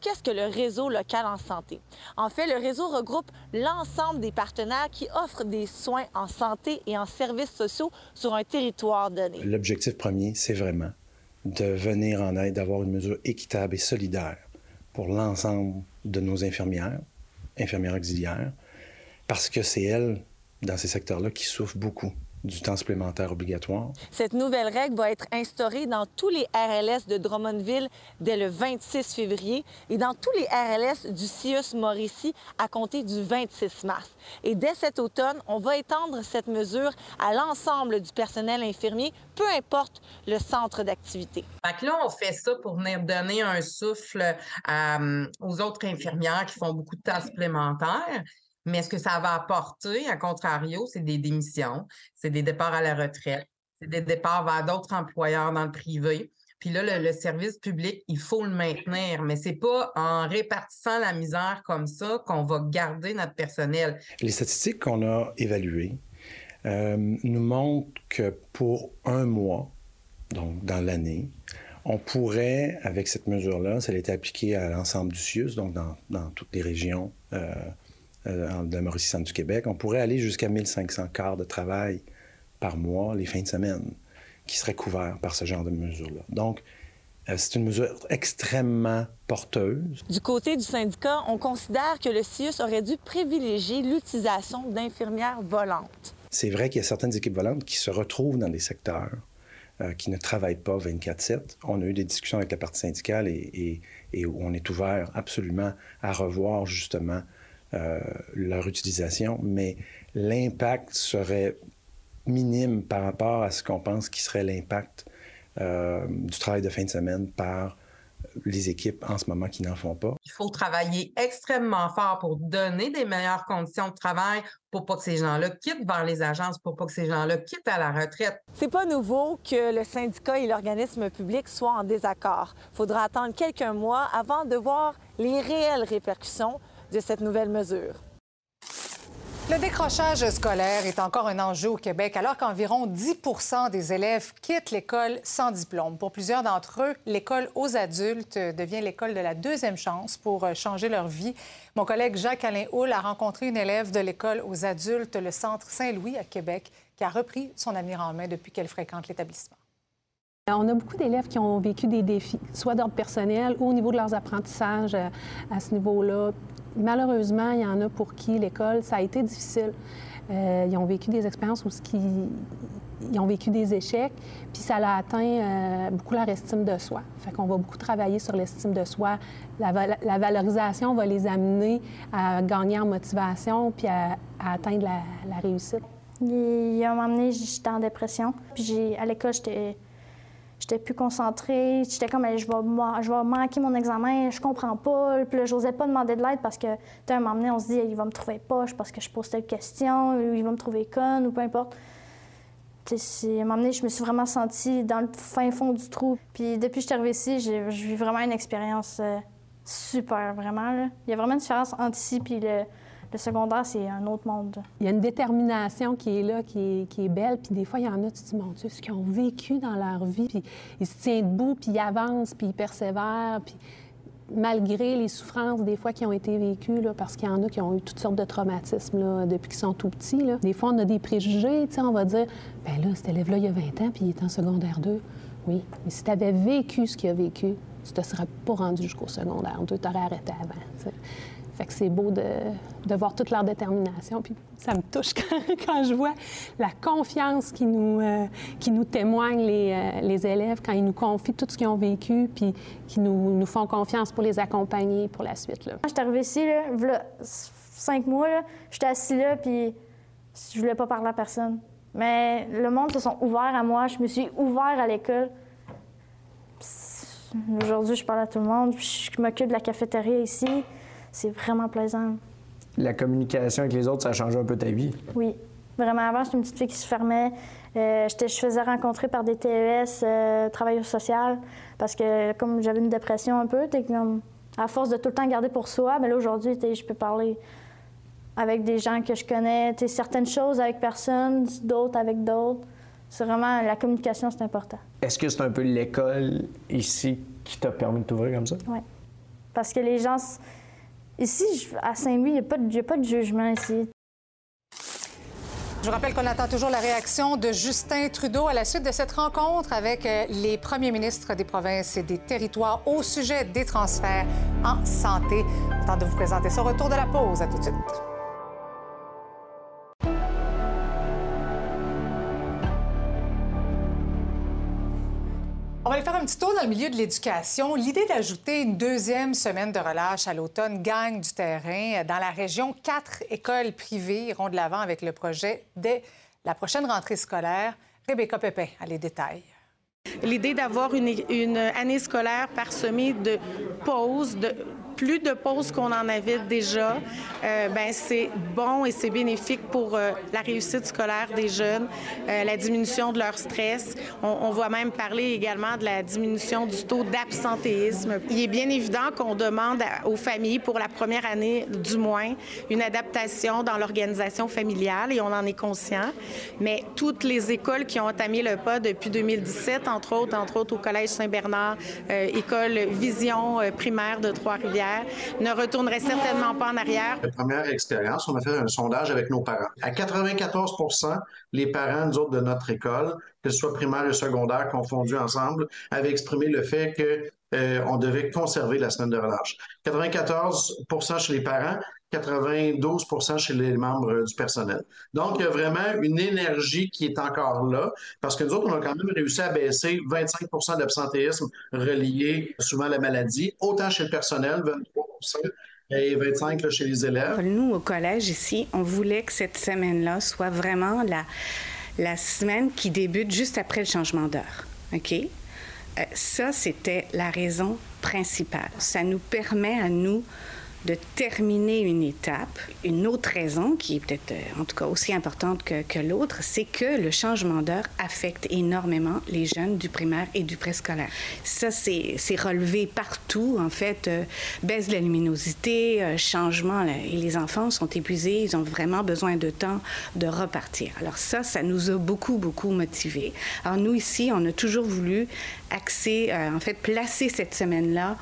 [SPEAKER 29] Qu'est-ce que le réseau local en santé? En fait, le réseau regroupe l'ensemble des partenaires qui offrent des soins en santé et en services sociaux sur un territoire donné.
[SPEAKER 30] L'objectif premier, c'est vraiment de venir en aide, d'avoir une mesure équitable et solidaire pour l'ensemble de nos infirmières, infirmières auxiliaires, parce que c'est elles, dans ces secteurs-là, qui souffrent beaucoup du temps supplémentaire obligatoire.
[SPEAKER 29] Cette nouvelle règle va être instaurée dans tous les RLS de Drummondville dès le 26 février et dans tous les RLS du CIUS Mauricie à compter du 26 mars. Et dès cet automne, on va étendre cette mesure à l'ensemble du personnel infirmier, peu importe le centre d'activité.
[SPEAKER 28] Fait là, on fait ça pour venir donner un souffle euh, aux autres infirmières qui font beaucoup de temps supplémentaires. Mais ce que ça va apporter, à contrario, c'est des démissions, c'est des départs à la retraite, c'est des départs vers d'autres employeurs dans le privé. Puis là, le, service public, il faut le maintenir, mais c'est pas en répartissant la misère comme ça qu'on va garder notre personnel.
[SPEAKER 30] Les statistiques qu'on a évaluées euh, nous montrent que pour un mois, donc dans l'année, on pourrait, avec cette mesure-là, ça a été appliqué à l'ensemble du CIUS, donc dans, toutes les régions euh, euh, de la Mauricie-Centre du Québec, on pourrait aller jusqu'à 1500 quarts de travail par mois les fins de semaine qui seraient couverts par ce genre de mesure-là. Donc, euh, c'est une mesure extrêmement porteuse.
[SPEAKER 29] Du côté du syndicat, on considère que le CIUS aurait dû privilégier l'utilisation d'infirmières volantes.
[SPEAKER 30] C'est vrai qu'il y a certaines équipes volantes qui se retrouvent dans des secteurs euh, qui ne travaillent pas 24-7. On a eu des discussions avec la partie syndicale et, et, et on est ouvert absolument à revoir justement euh, leur utilisation, mais l'impact serait minime par rapport à ce qu'on pense qui serait l'impact euh, du travail de fin de semaine par les équipes en ce moment qui n'en font pas.
[SPEAKER 28] Il faut travailler extrêmement fort pour donner des meilleures conditions de travail pour pas que ces gens-là quittent vers les agences, pour pas que ces gens-là quittent à la retraite.
[SPEAKER 29] C'est pas nouveau que le syndicat et l'organisme public soient en désaccord. Il faudra attendre quelques mois avant de voir les réelles répercussions de cette nouvelle mesure.
[SPEAKER 1] Le décrochage scolaire est encore un enjeu au Québec alors qu'environ 10 des élèves quittent l'école sans diplôme. Pour plusieurs d'entre eux, l'école aux adultes devient l'école de la deuxième chance pour changer leur vie. Mon collègue Jacques-Alain Houle a rencontré une élève de l'école aux adultes, le Centre Saint-Louis à Québec, qui a repris son avenir en main depuis qu'elle fréquente l'établissement.
[SPEAKER 31] On a beaucoup d'élèves qui ont vécu des défis, soit d'ordre personnel ou au niveau de leurs apprentissages euh, à ce niveau-là malheureusement, il y en a pour qui l'école, ça a été difficile. Euh, ils ont vécu des expériences où ils ont vécu des échecs, puis ça a atteint euh, beaucoup leur estime de soi. Fait qu'on va beaucoup travailler sur l'estime de soi. La, valorisation va les amener à gagner en motivation puis à, atteindre la, réussite.
[SPEAKER 32] Ils ont m'amené, j'étais en dépression. Puis à l'école, j'étais j'étais plus concentrée. J'étais comme, je vais, je vais manquer mon examen, je comprends pas. Puis là, j'osais pas demander de l'aide parce que, tu un moment donné, on se dit, il va me trouver poche parce que je pose telle question, ou il va me trouver conne, ou peu importe. À un moment donné, je me suis vraiment sentie dans le fin fond du trou. Puis depuis que je suis arrivée ici, j'ai vu vraiment une expérience euh, super, vraiment. Il y a vraiment une différence entre ici et le, le secondaire, c'est un autre monde.
[SPEAKER 31] Il y a une détermination qui est là, qui est, belle. Puis des fois, il y en a, tu te dis, mon Dieu, ce qu'ils ont vécu dans leur vie. Puis ils se tiennent debout, puis ils avancent, puis ils persévèrent. Puis malgré les souffrances des fois qui ont été vécues, là, parce qu'il y en a qui ont eu toutes sortes de traumatismes là, depuis qu'ils sont tout petits. Là. Des fois, on a des préjugés, on va dire, ben là, cet élève-là, il y a 20 ans, puis il est en secondaire 2. Oui, mais si tu avais vécu ce qu'il a vécu, tu ne te serais pas rendu jusqu'au secondaire 2, tu aurais arrêté avant. Fait que c'est beau de, voir toute leur détermination. Puis ça me touche quand, je vois la confiance qui nous, euh, témoignent les, euh, les, élèves, quand ils nous confient tout ce qu'ils ont vécu, puis qui nous, font confiance pour les accompagner pour la suite.
[SPEAKER 32] Quand je suis arrivée ici, cinq mois, j'étais assis là, puis je voulais pas parler à personne. Mais le monde se sont ouverts à moi. Je me suis ouvert à l'école. Aujourd'hui, je parle à tout le monde. Je m'occupe de la cafétéria ici. C'est vraiment plaisant.
[SPEAKER 33] La communication avec les autres, ça a changé un peu ta vie?
[SPEAKER 32] Oui. Vraiment, avant, j'étais une petite fille qui se fermait. Euh, je faisais rencontrer par des TES, euh, travailleur social, parce que comme j'avais une dépression un peu, comme, à force de tout le temps garder pour soi, mais là, aujourd'hui, je peux parler avec des gens que je connais, certaines choses avec personne, d'autres avec d'autres. C'est vraiment la communication, c'est important.
[SPEAKER 33] Est-ce que c'est un peu l'école ici qui t'a permis de t'ouvrir comme ça?
[SPEAKER 32] Oui. Parce que les gens. Ici, à Saint-Louis, il n'y a, a, pas de jugement ici.
[SPEAKER 1] Je vous rappelle qu'on attend toujours la réaction de Justin Trudeau à la suite de cette rencontre avec euh, les premiers ministres des provinces et des territoires au sujet des transferts en santé. Temps de vous présenter son retour de la pause. À tout de suite. Un petit tour dans le milieu de l'éducation. L'idée d'ajouter une deuxième semaine de relâche à l'automne gagne du terrain. Dans la région, quatre écoles privées iront de l'avant avec le projet dès la prochaine rentrée scolaire. Rebecca Pépin a les détails.
[SPEAKER 34] L'idée d'avoir une, une, année scolaire parsemée de pauses, de plus de pauses qu'on en avait déjà, euh, ben c'est bon et c'est bénéfique pour euh, la réussite scolaire des jeunes, euh, la diminution de leur stress. On, va même parler également de la diminution du taux d'absentéisme. Il est bien évident qu'on demande aux familles, pour la première année du moins, une adaptation dans l'organisation familiale et on en est conscient. Mais toutes les écoles qui ont entamé le pas depuis 2017, entre autres, entre autres au Collège Saint-Bernard, école Vision primaire de Trois-Rivières, ne retournerait certainement pas en arrière.
[SPEAKER 35] La première expérience, on a fait un sondage avec nos parents. À 94% les parents, nous de notre école, que ce soit primaire et secondaire confondus ensemble, avaient exprimé le fait que euh, on devait conserver la semaine de relâche. 94% chez les parents, 92% chez les membres du personnel. Donc, il y a vraiment une énergie qui est encore là, parce que nous autres, on a quand même réussi à baisser 25% d'absentéisme relié souvent à la maladie, autant chez le personnel, 23% et 25 chez les élèves.
[SPEAKER 36] Nous, au collège ici, on voulait que cette semaine-là soit vraiment la, la semaine qui débute juste après le changement d'heure. OK? Euh, ça, c'était la raison principale. Ça nous permet à nous de terminer une étape. Une autre raison, qui est peut-être euh, en tout cas aussi importante que, l'autre, c'est que le changement d'heure affecte énormément les jeunes du primaire et du préscolaire. Ça, c'est relevé partout, en fait. Euh, baisse de la luminosité, euh, changement, et les enfants sont épuisés, ils ont vraiment besoin de temps de repartir. Alors ça, ça nous a beaucoup, beaucoup motivés. Alors nous, ici, on a toujours voulu axer, en fait, placer cette semaine-là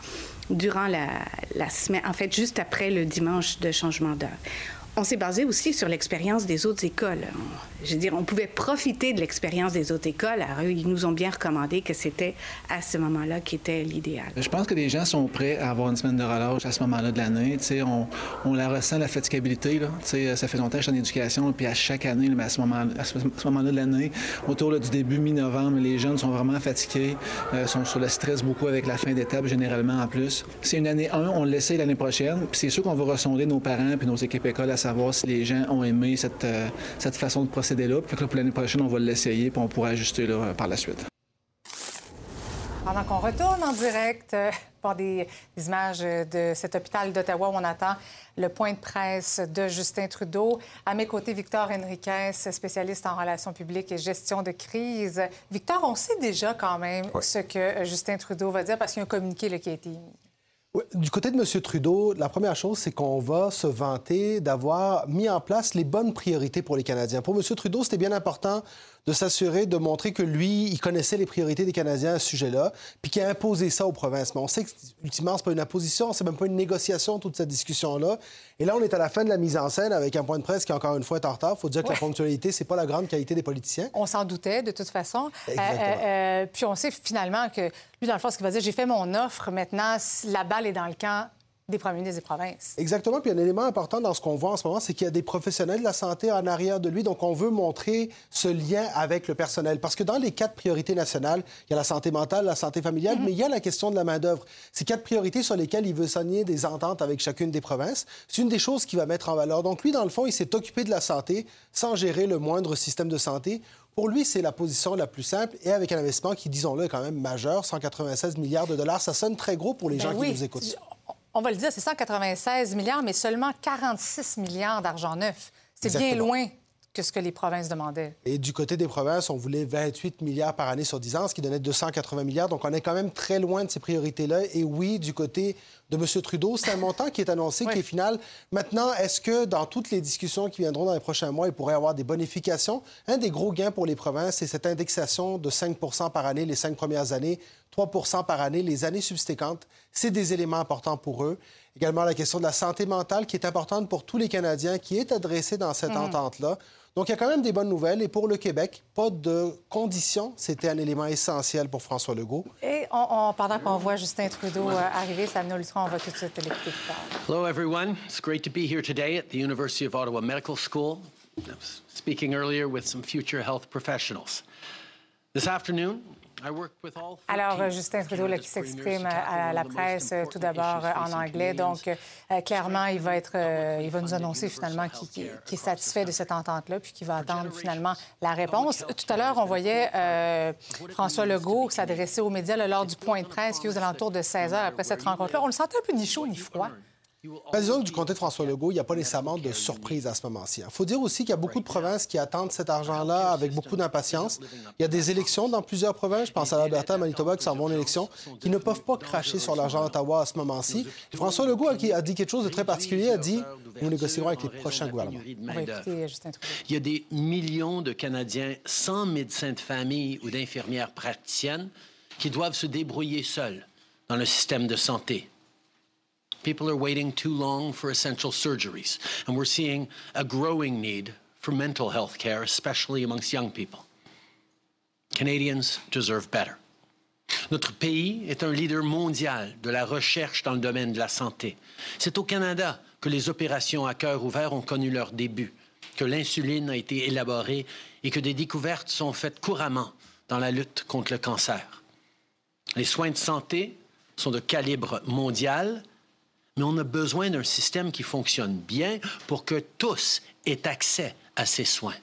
[SPEAKER 36] durant la, semaine, en fait, juste après le dimanche de changement d'heure. On s'est basé aussi sur l'expérience des autres écoles. je veux dire, on pouvait profiter de l'expérience des autres écoles. Alors, eux, ils nous ont bien recommandé que c'était à ce moment-là qui était l'idéal.
[SPEAKER 37] Je pense que les gens sont prêts à avoir une semaine de relâche à ce moment-là de l'année. On, on la ressent, la fatigabilité. Là. Ça fait longtemps que je en éducation, puis à chaque année, à ce moment-là moment de l'année, autour du début mi-novembre, les jeunes sont vraiment fatigués, euh, sont sur le stress beaucoup avec la fin d'étape, généralement en plus. C'est une année 1, on l'essaie l'année prochaine, puis c'est sûr qu'on va ressonder nos parents puis nos équipes écoles à savoir si les gens ont aimé cette, euh, cette façon de procéder-là. Puis pour l'année prochaine, on va l'essayer, puis on pourra ajuster là, par la suite.
[SPEAKER 1] Pendant qu'on retourne en direct euh, pour des, images de cet hôpital d'Ottawa où on attend le point de presse de Justin Trudeau. À mes côtés, Victor Henriquez, spécialiste en relations publiques et gestion de crise. Victor, on sait déjà quand même ce que Justin Trudeau va dire parce qu'il y a un communiqué là, qui a été
[SPEAKER 38] du côté de M. Trudeau, la première chose, c'est qu'on va se vanter d'avoir mis en place les bonnes priorités pour les Canadiens. Pour M. Trudeau, c'était bien important de s'assurer de montrer que lui, il connaissait les priorités des Canadiens à ce sujet-là, puis qu'il a imposé ça aux provinces. Mais on sait que, ultimement, c'est pas une imposition, c'est même pas une négociation, toute cette discussion-là. Et là, on est à la fin de la mise en scène avec un point de presse qui, encore une fois, est en retard. Il faut dire que la ponctualité, c'est pas la grande qualité des politiciens.
[SPEAKER 1] On s'en doutait, de toute façon. Euh, euh, euh, puis on sait finalement que lui, dans le fond, ce qu'il va dire, j'ai fait mon offre, maintenant, la balle est dans le camp des premiers ministres des provinces.
[SPEAKER 38] Exactement. Puis un élément important dans ce qu'on voit en ce moment, c'est qu'il y a des professionnels de la santé en arrière de lui. Donc, on veut montrer ce lien avec le personnel. Parce que dans les quatre priorités nationales, il y a la santé mentale, la santé familiale, mais il y a la question de la main-d'œuvre. Ces quatre priorités sur lesquelles il veut signer des ententes avec chacune des provinces, c'est une des choses qu'il va mettre en valeur. Donc, lui, dans le fond, il s'est occupé de la santé sans gérer le moindre système de santé. Pour lui, c'est la position la plus simple et avec un investissement qui, disons-le, est quand même majeur, 196 milliards de dollars. Ça sonne très gros pour les
[SPEAKER 1] Ben
[SPEAKER 38] gens
[SPEAKER 1] oui.
[SPEAKER 38] qui nous écoutent.
[SPEAKER 1] On va le dire, c'est 196 milliards, mais seulement 46 milliards d'argent neuf. C'est bien loin que ce que les provinces demandaient.
[SPEAKER 38] Et du côté des provinces, on voulait 28 milliards par année sur 10 ans, ce qui donnait 280 milliards. Donc, on est quand même très loin de ces priorités-là. Et oui, du côté de M. Trudeau, c'est un montant qui est annoncé, qui est final. Maintenant, est-ce que dans toutes les discussions qui viendront dans les prochains mois, il pourrait y avoir des bonifications? Un des gros gains pour les provinces, c'est cette indexation de 5 par année les cinq premières années, 3 par année les années subséquentes. C'est des éléments importants pour eux. Également, la question de la santé mentale qui est importante pour tous les Canadiens, qui est adressée dans cette
[SPEAKER 1] Mhm.
[SPEAKER 38] entente-là. Donc, il y a quand même des bonnes nouvelles. Et pour le Québec, pas de conditions. C'était un élément essentiel pour François Legault.
[SPEAKER 1] Et on- on- pendant qu'on voit Justin Trudeau euh, arriver, Samuel Lutron, on va tout de suite l'écouter.
[SPEAKER 39] Hello, everyone. It's great to be here today at the University of Ottawa Medical School. I was speaking earlier with some future health professionals. This afternoon,
[SPEAKER 1] Alors, Justin Trudeau là, qui s'exprime à la presse euh, tout d'abord euh, en anglais. Donc, euh, clairement, il va, être, il va nous annoncer finalement qu'il est satisfait de cette entente-là puis qu'il va attendre finalement la réponse. Tout à l'heure, on voyait euh, François Legault s'adresser aux médias là, lors du point de presse qui est aux alentours de 16 heures après cette rencontre-là. On le sentait un peu ni chaud ni froid.
[SPEAKER 38] Ben, disons que du côté de François Legault, il n'y a pas nécessairement de surprise à ce moment-ci. Il faut dire aussi qu'il y a beaucoup de provinces qui attendent cet argent-là avec beaucoup d'impatience. Il y a des élections dans plusieurs provinces, je pense à l'Alberta, Manitoba, qui s'en vont en élection, qui ne peuvent pas cracher sur l'argent d'Ottawa à ce moment-ci. François Legault a, a dit quelque chose de très particulier, a dit « Nous négocierons avec les prochains gouvernements ».
[SPEAKER 1] Trudeau.
[SPEAKER 39] Il y a des millions de Canadiens sans médecin de famille ou d'infirmières praticiennes qui doivent se débrouiller seuls dans le système de santé. People are waiting too long for essential surgeries, and we're seeing a growing need for mental health care, especially amongst young people. Canadians deserve better. Notre pays est un leader mondial de la recherche dans le domaine de la santé. C'est au Canada que les opérations à cœur ouvert ont connu leur début, que l'insuline a été élaborée et que des découvertes sont faites couramment dans la lutte contre le cancer. Les soins de santé sont de calibre mondial, mais on a besoin d'un système qui fonctionne bien pour que tous aient accès à ces soins.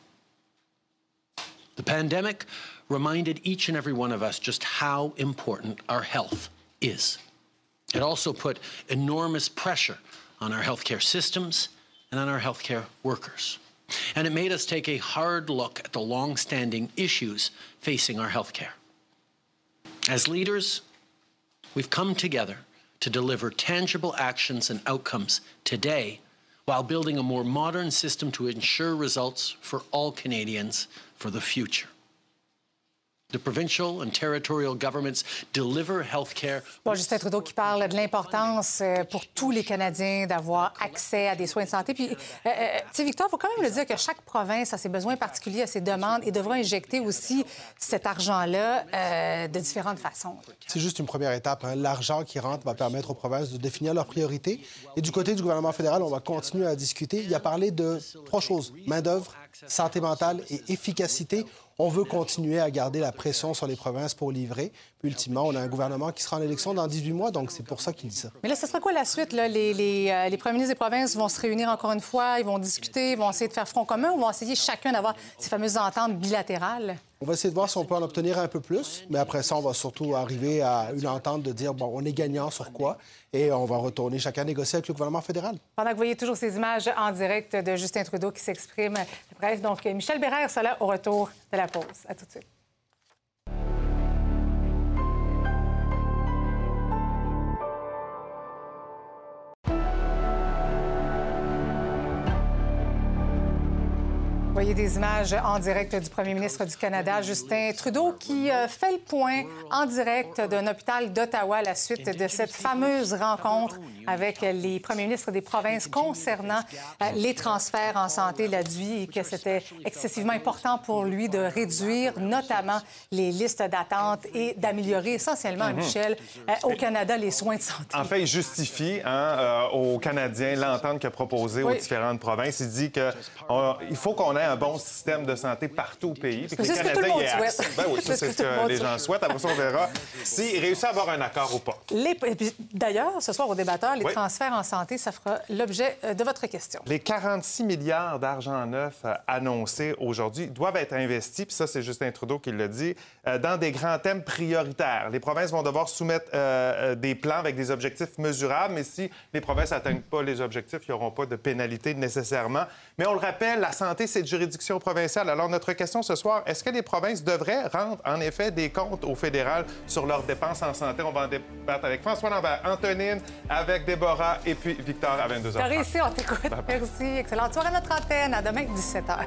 [SPEAKER 39] The pandemic reminded each and every one of us just how important our health is. It also put enormous pressure on our healthcare systems and on our healthcare workers. And it made us take a hard look at the long-standing issues facing our healthcare. As leaders, we've come together to deliver tangible actions and outcomes today while building a more modern system to ensure results for all Canadians for the future.
[SPEAKER 1] Bon, Justin Trudeau qui parle de l'importance euh, pour tous les Canadiens d'avoir accès à des soins de santé. Puis, euh, euh, tu sais, Victor, il faut quand même le dire que chaque province a ses besoins particuliers, a ses demandes et devra injecter aussi cet argent-là euh, de différentes façons.
[SPEAKER 38] C'est juste une première étape. hein. L'argent qui rentre va permettre aux provinces de définir leurs priorités. Et du côté du gouvernement fédéral, on va continuer à discuter. Il a parlé de trois choses main-d'œuvre, santé mentale et efficacité. On veut continuer à garder la pression sur les provinces pour livrer. Puis, ultimement, on a un gouvernement qui sera en élection dans 18 mois, donc c'est pour ça qu'il dit ça.
[SPEAKER 1] Mais là, ce sera quoi la suite? Les, euh, les premiers ministres des provinces vont se réunir encore une fois, ils vont discuter, ils vont essayer de faire front commun ou vont essayer chacun d'avoir ces fameuses ententes bilatérales?
[SPEAKER 38] On va essayer de voir si on peut en obtenir un peu plus, mais après ça, on va surtout arriver à une entente de dire, bon, on est gagnant sur quoi, et on va retourner chacun négocier avec le gouvernement fédéral.
[SPEAKER 1] Pendant que vous voyez toujours ces images en direct de Justin Trudeau qui s'exprime presse. Donc, Michel Bérère sera là au retour de la pause. À tout de suite. Voyez des images en direct du premier ministre du Canada, Justin Trudeau, qui euh, fait le point en direct d'un hôpital d'Ottawa à la suite de cette fameuse rencontre avec les premiers ministres des provinces concernant euh, les transferts en santé. Il a dit que c'était excessivement important pour lui de réduire notamment les listes d'attente et d'améliorer essentiellement,
[SPEAKER 40] Mhm.
[SPEAKER 1] Michel, euh, au Canada, les soins de santé.
[SPEAKER 40] En fait, il justifie hein, aux Canadiens l'entente qu'il a proposée aux différentes provinces. Il dit qu'il faut qu'on ait un bon système de santé partout au pays.
[SPEAKER 1] C'est ce que tout le monde souhaite.
[SPEAKER 40] Ben oui,
[SPEAKER 1] C'est ce que
[SPEAKER 40] les gens
[SPEAKER 1] souhaite.
[SPEAKER 40] souhaitent. Après ça, on verra s'il réussit à avoir un accord ou pas.
[SPEAKER 1] Les- D'ailleurs, ce soir au débatteur, les
[SPEAKER 40] Oui.
[SPEAKER 1] transferts en santé, ça fera l'objet euh, de votre question.
[SPEAKER 40] Les 46 milliards d'argent neuf euh, annoncés aujourd'hui doivent être investis, puis ça, c'est Justin Trudeau qui le dit, euh, dans des grands thèmes prioritaires. Les provinces vont devoir soumettre euh, des plans avec des objectifs mesurables, mais si les provinces n'atteignent pas les objectifs, il n'y aura pas de pénalité nécessairement. Mais on le rappelle, la santé, c'est de juridiction provinciale. Alors, notre question ce soir, est-ce que les provinces devraient rendre, en effet, des comptes au fédéral sur leurs dépenses en santé? On va en débattre avec François Lambert, Antonine, avec Déborah et puis Victor à 22h.
[SPEAKER 1] T'as réussi, on t'écoute. Merci. Excellente soirée à notre antenne. À demain, 17h.